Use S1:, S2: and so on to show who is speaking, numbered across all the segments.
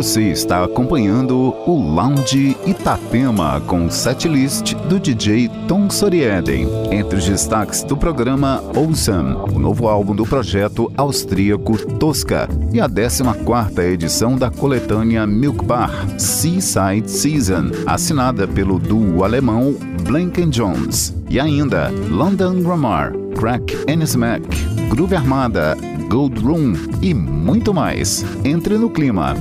S1: Você está acompanhando o Lounge Itapema com o setlist do DJ Tom Sorieden. Entre os destaques do programa Awesome, o novo álbum do projeto austríaco Tosca e a 14ª edição da coletânea Milk Bar Seaside Season, assinada pelo duo alemão Blanken Jones. E ainda London Grammar, Crack and Smack, Groove Armada, Gold Room e muito mais. Entre no clima.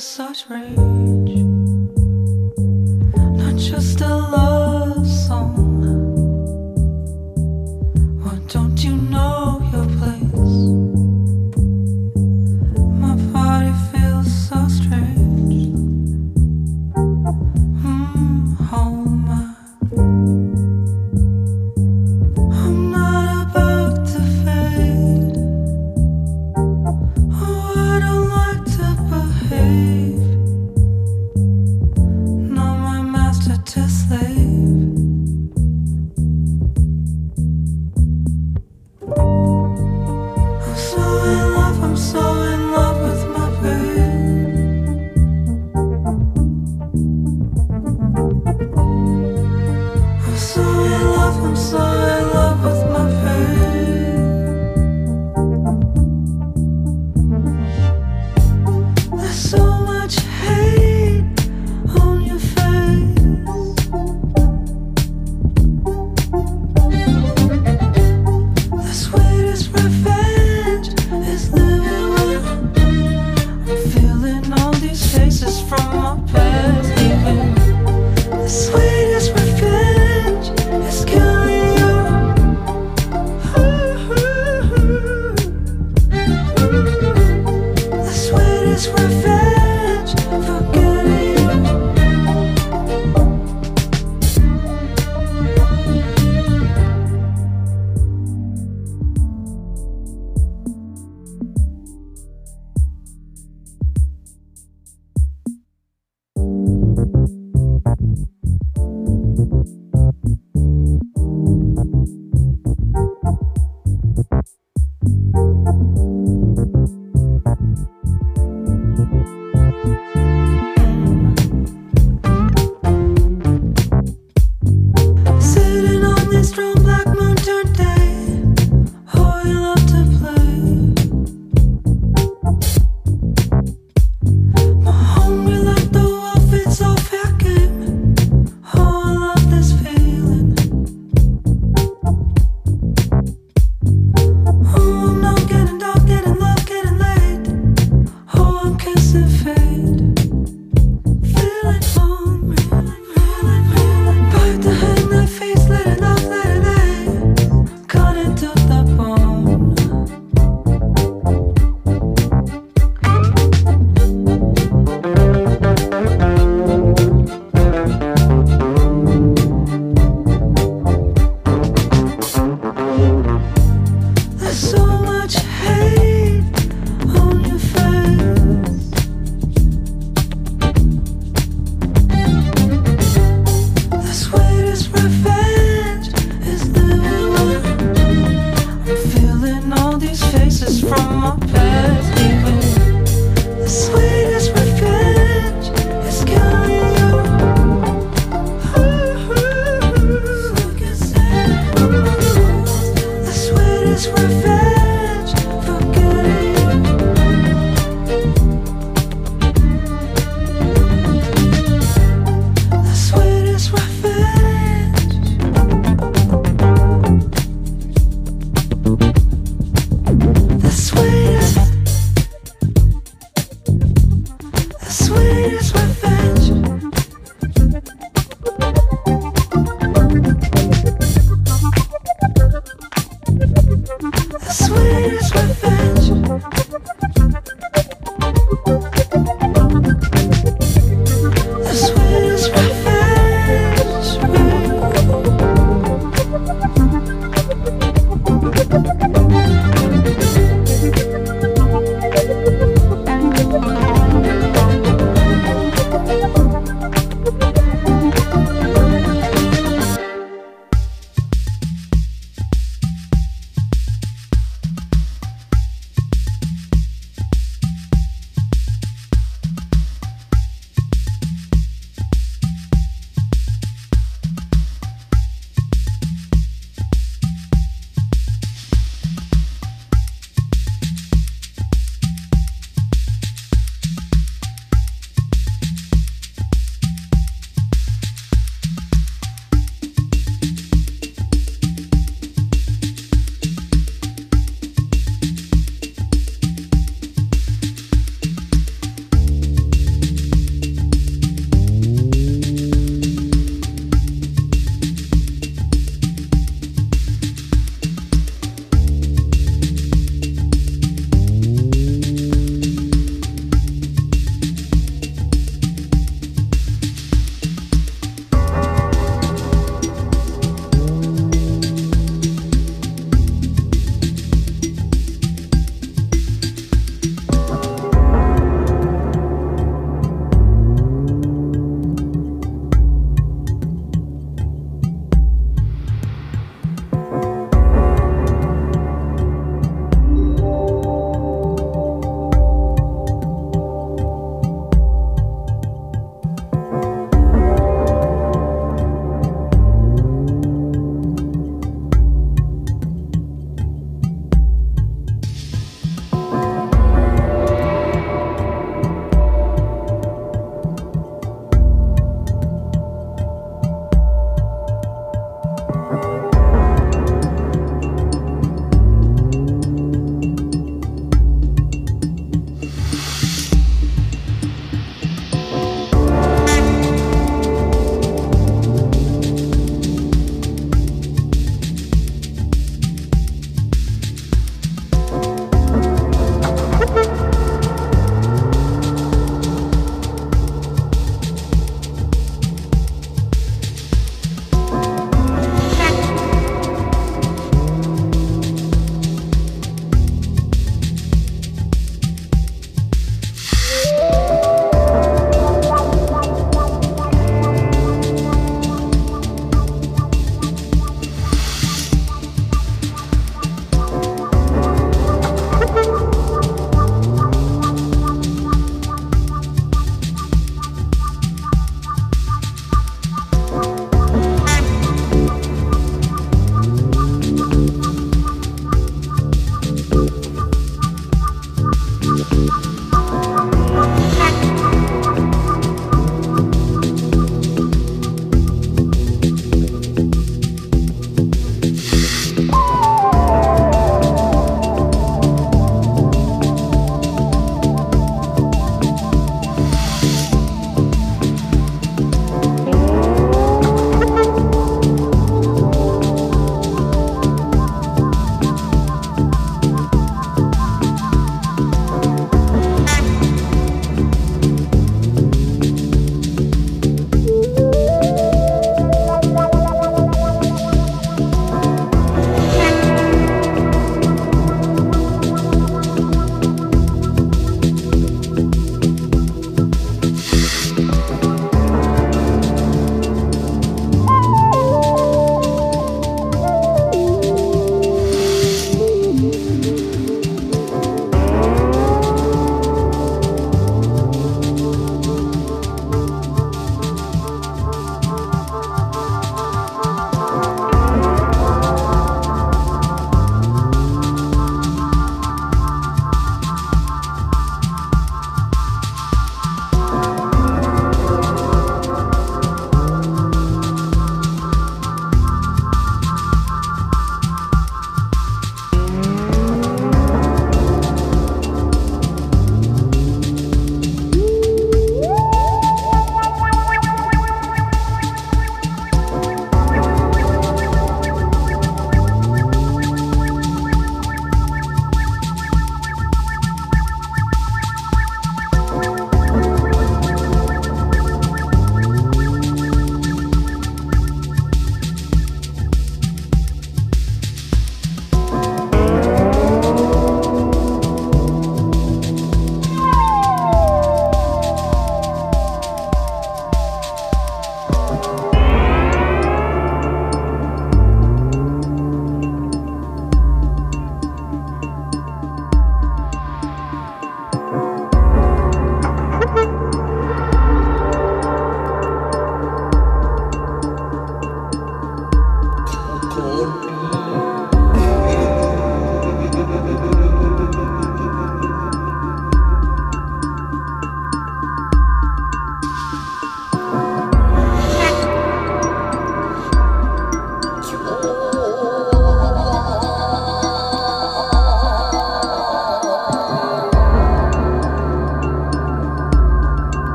S2: such rain.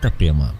S2: Itapema.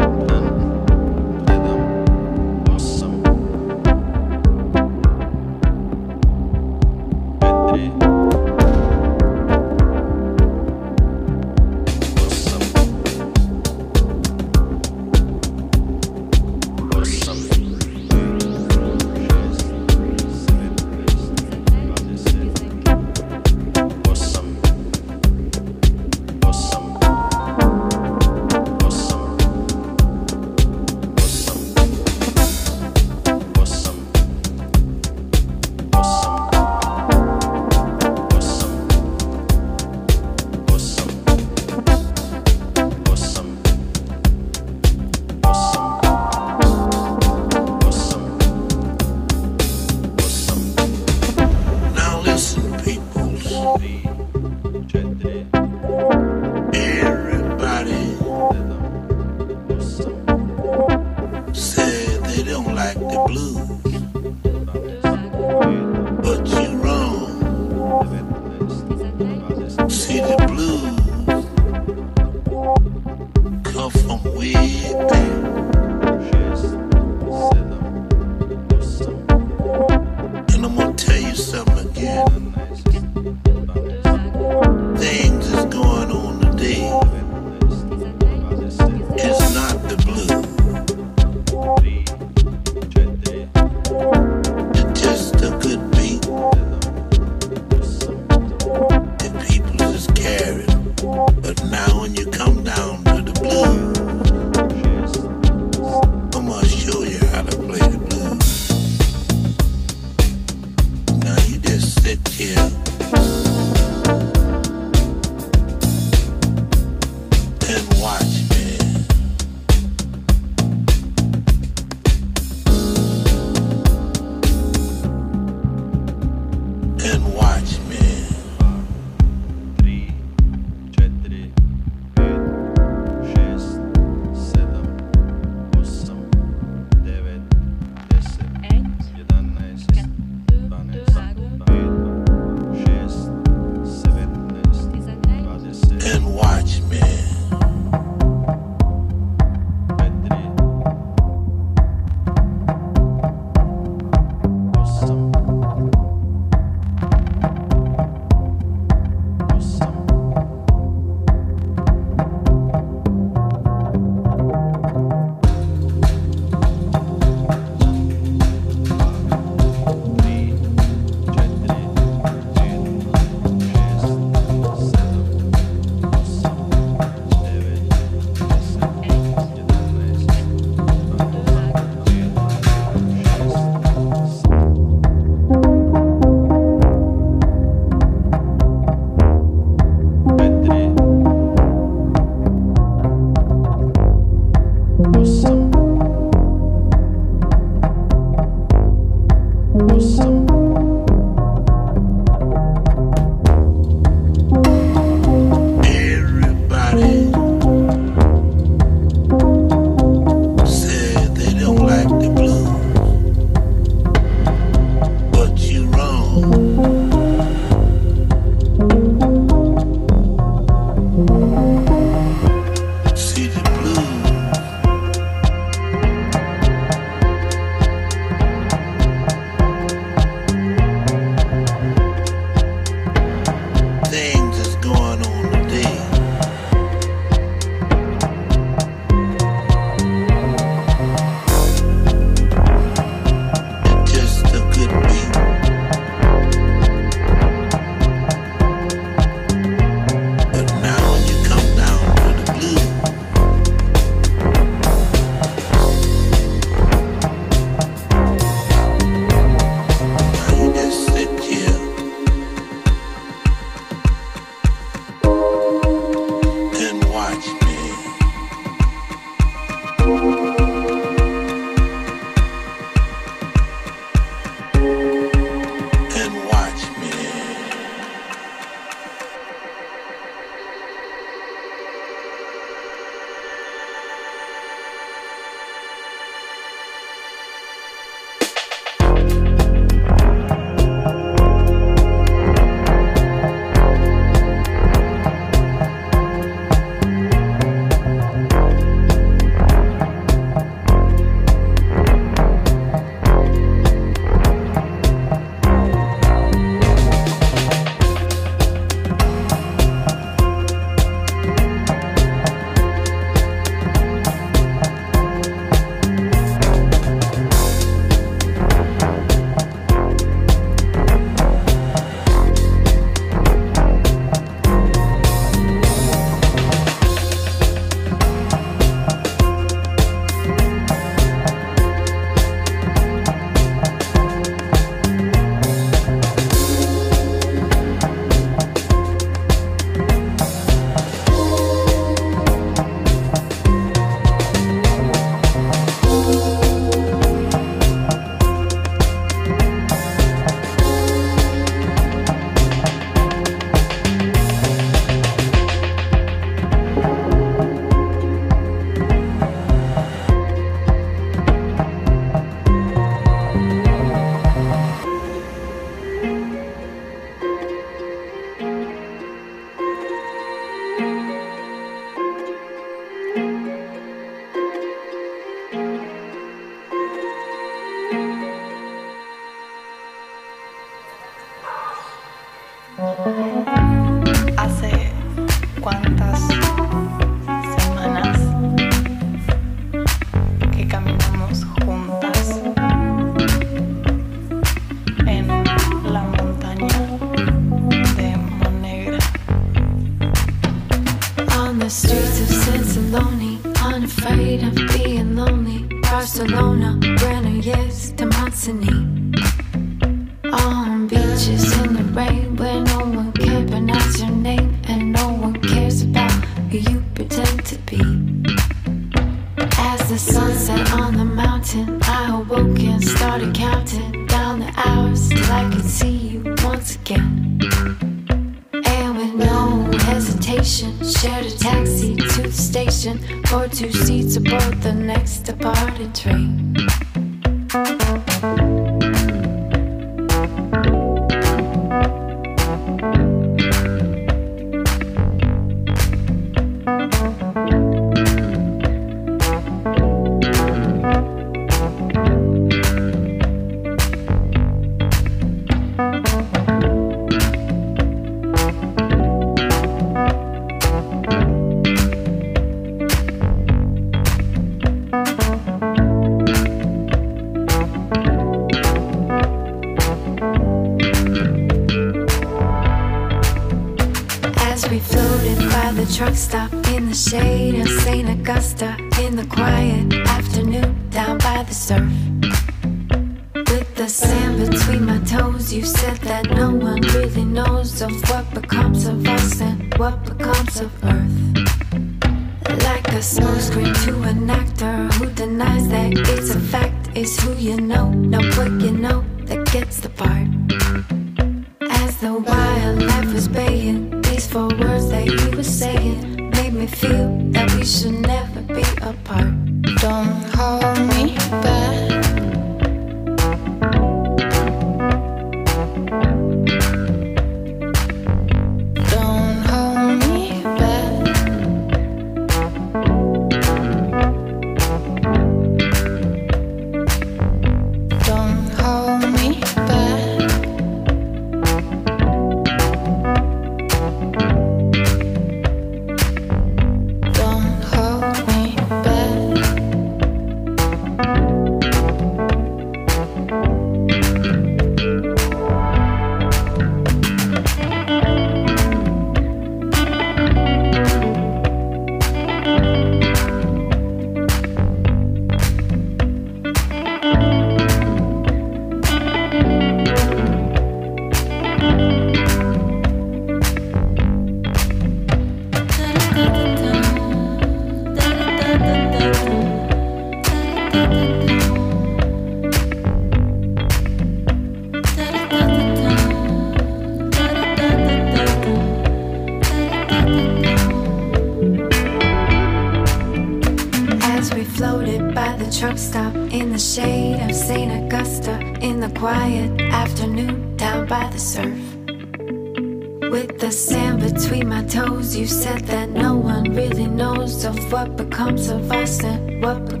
S2: You said that no one really knows of what becomes of us and what becomes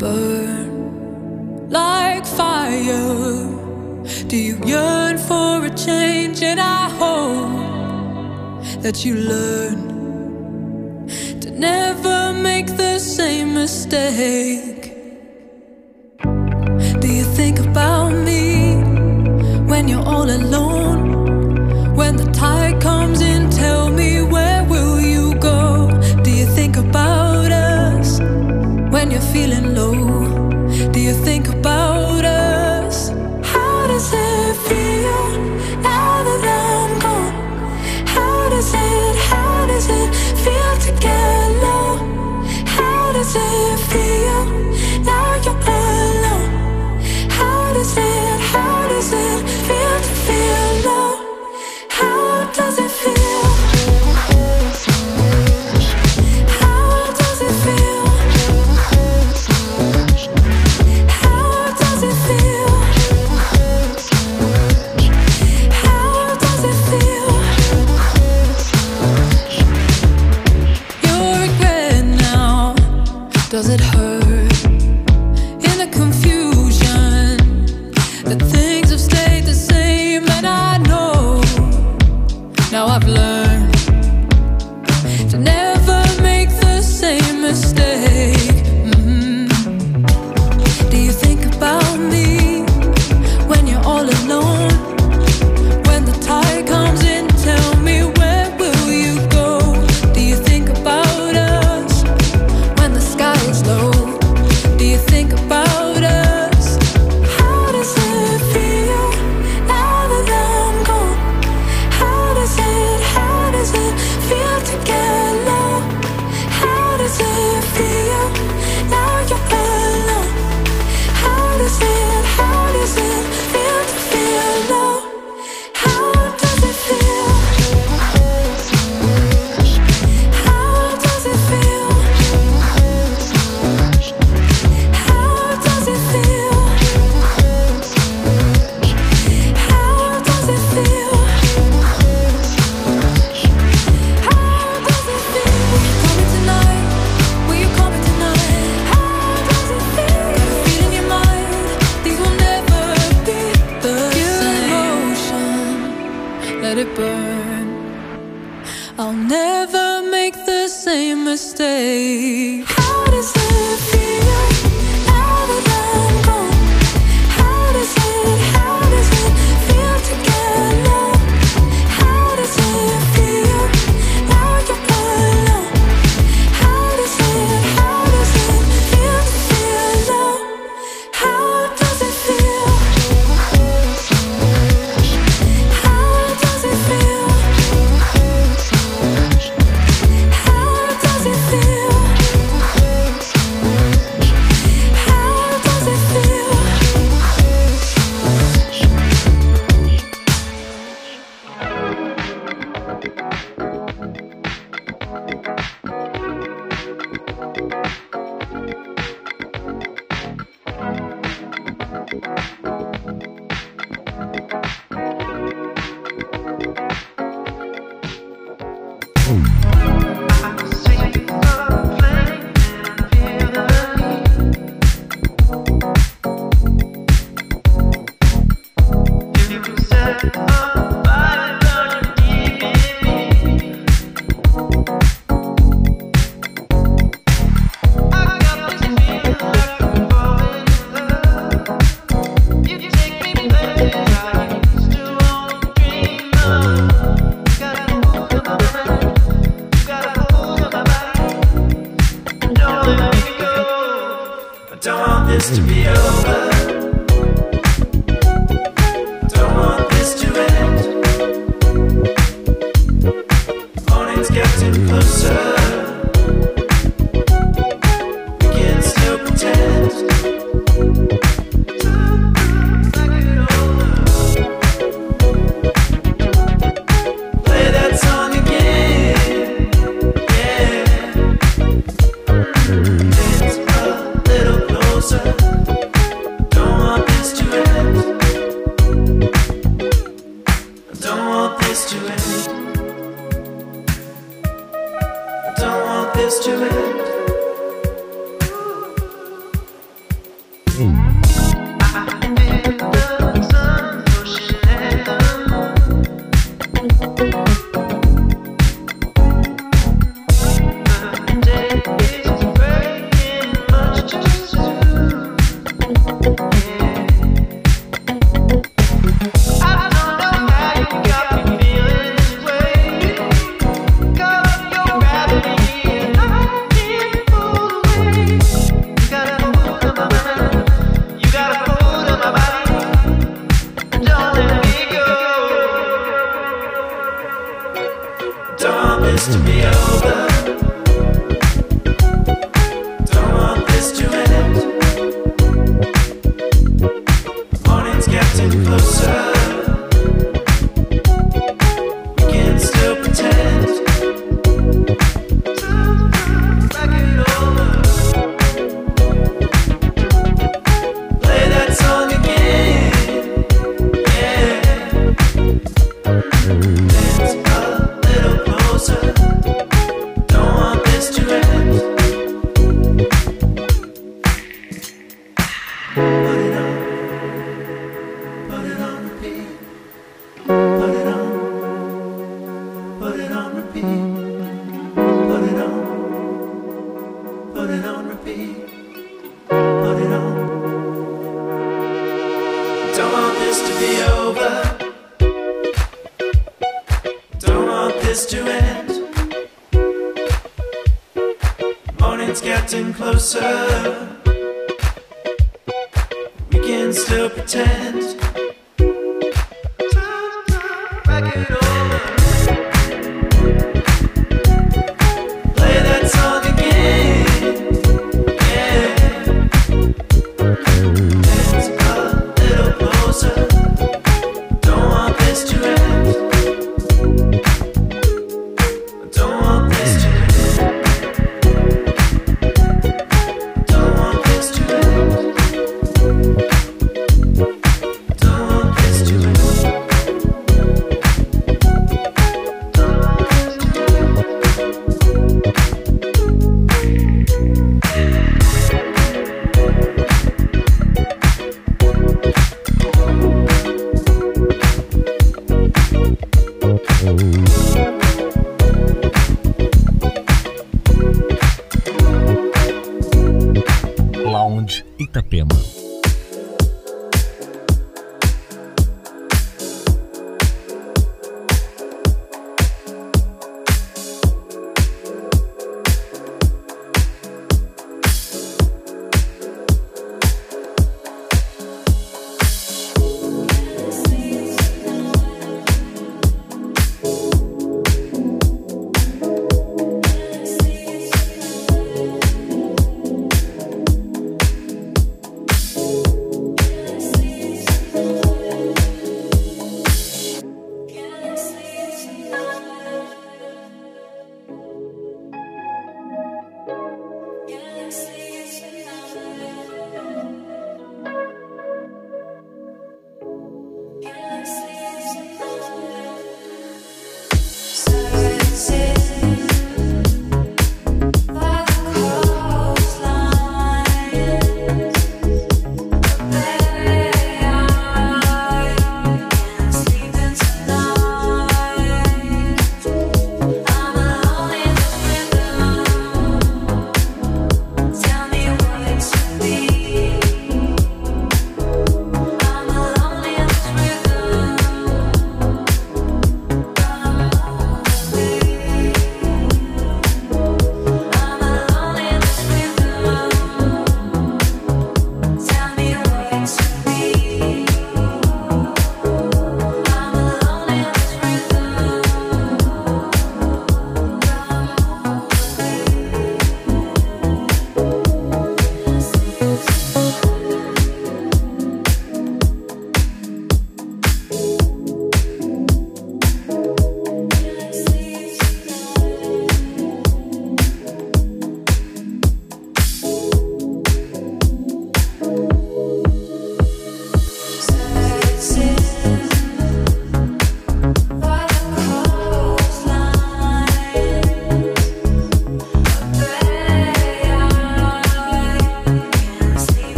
S3: burn like fire? Do you yearn for a change? And I hope that you learn to never make the same mistake.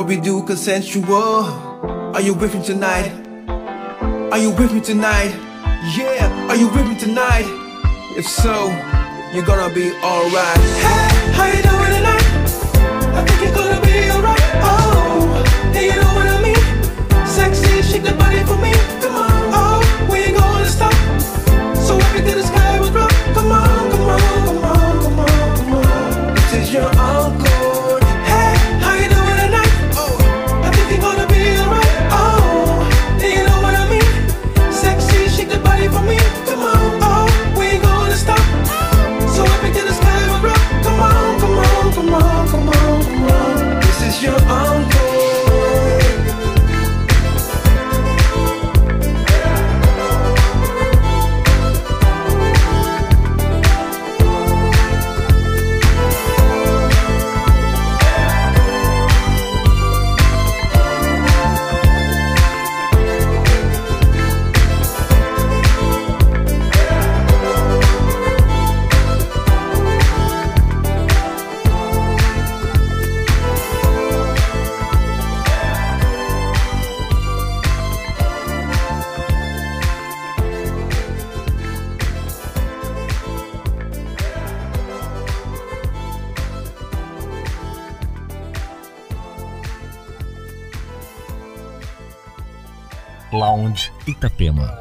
S4: what we do consensual. Are you with me tonight? Are you with me tonight? Yeah, are you with me tonight? If so, you're gonna be alright. Hey, how you doing?
S5: Itapema.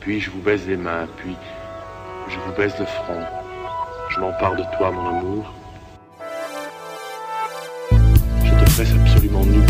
S6: Puis je vous baise les mains, puis je vous baise le front. Je m'empare de toi, mon amour. Je te presse absolument nu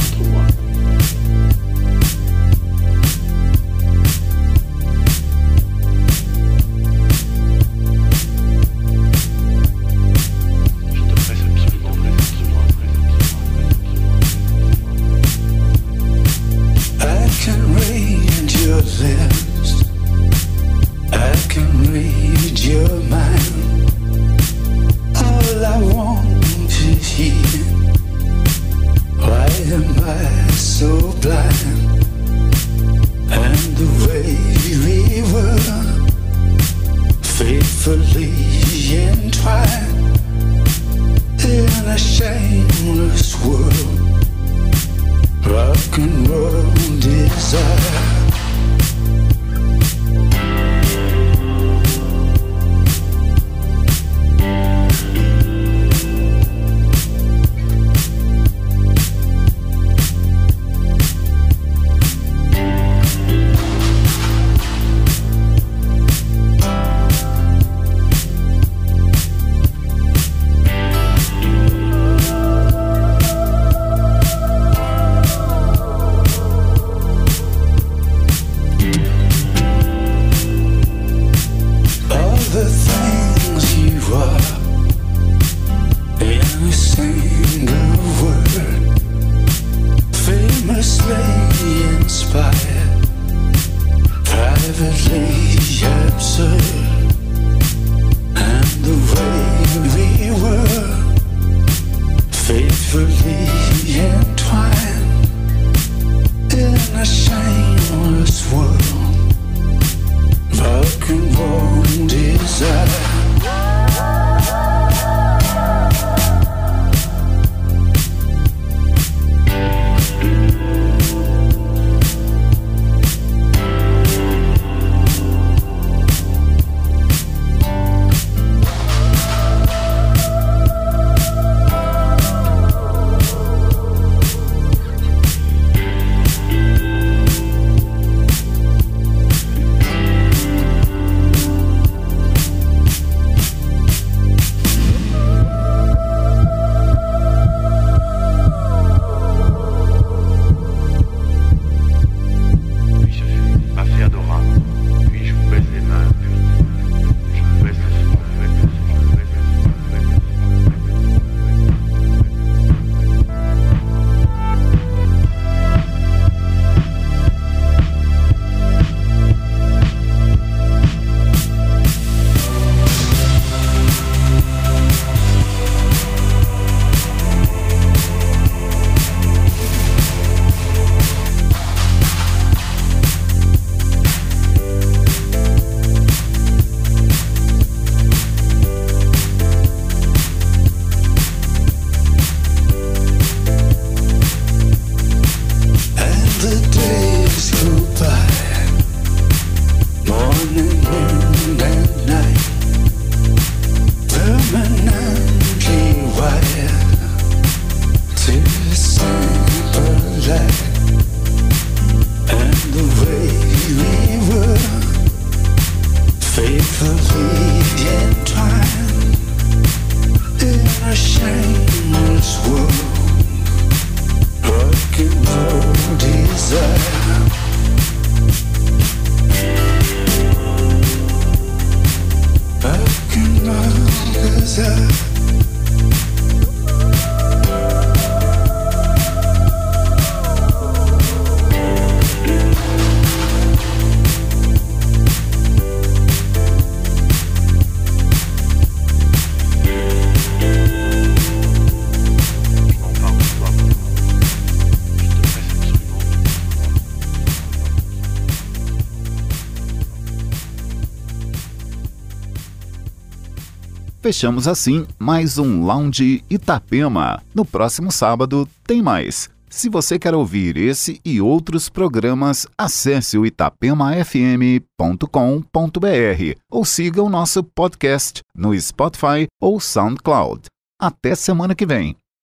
S1: Fechamos assim mais um Lounge Itapema. No próximo sábado tem mais. Se você quer ouvir esse e outros programas, acesse o itapemafm.com.br ou siga o nosso podcast no Spotify ou SoundCloud. Até semana que vem.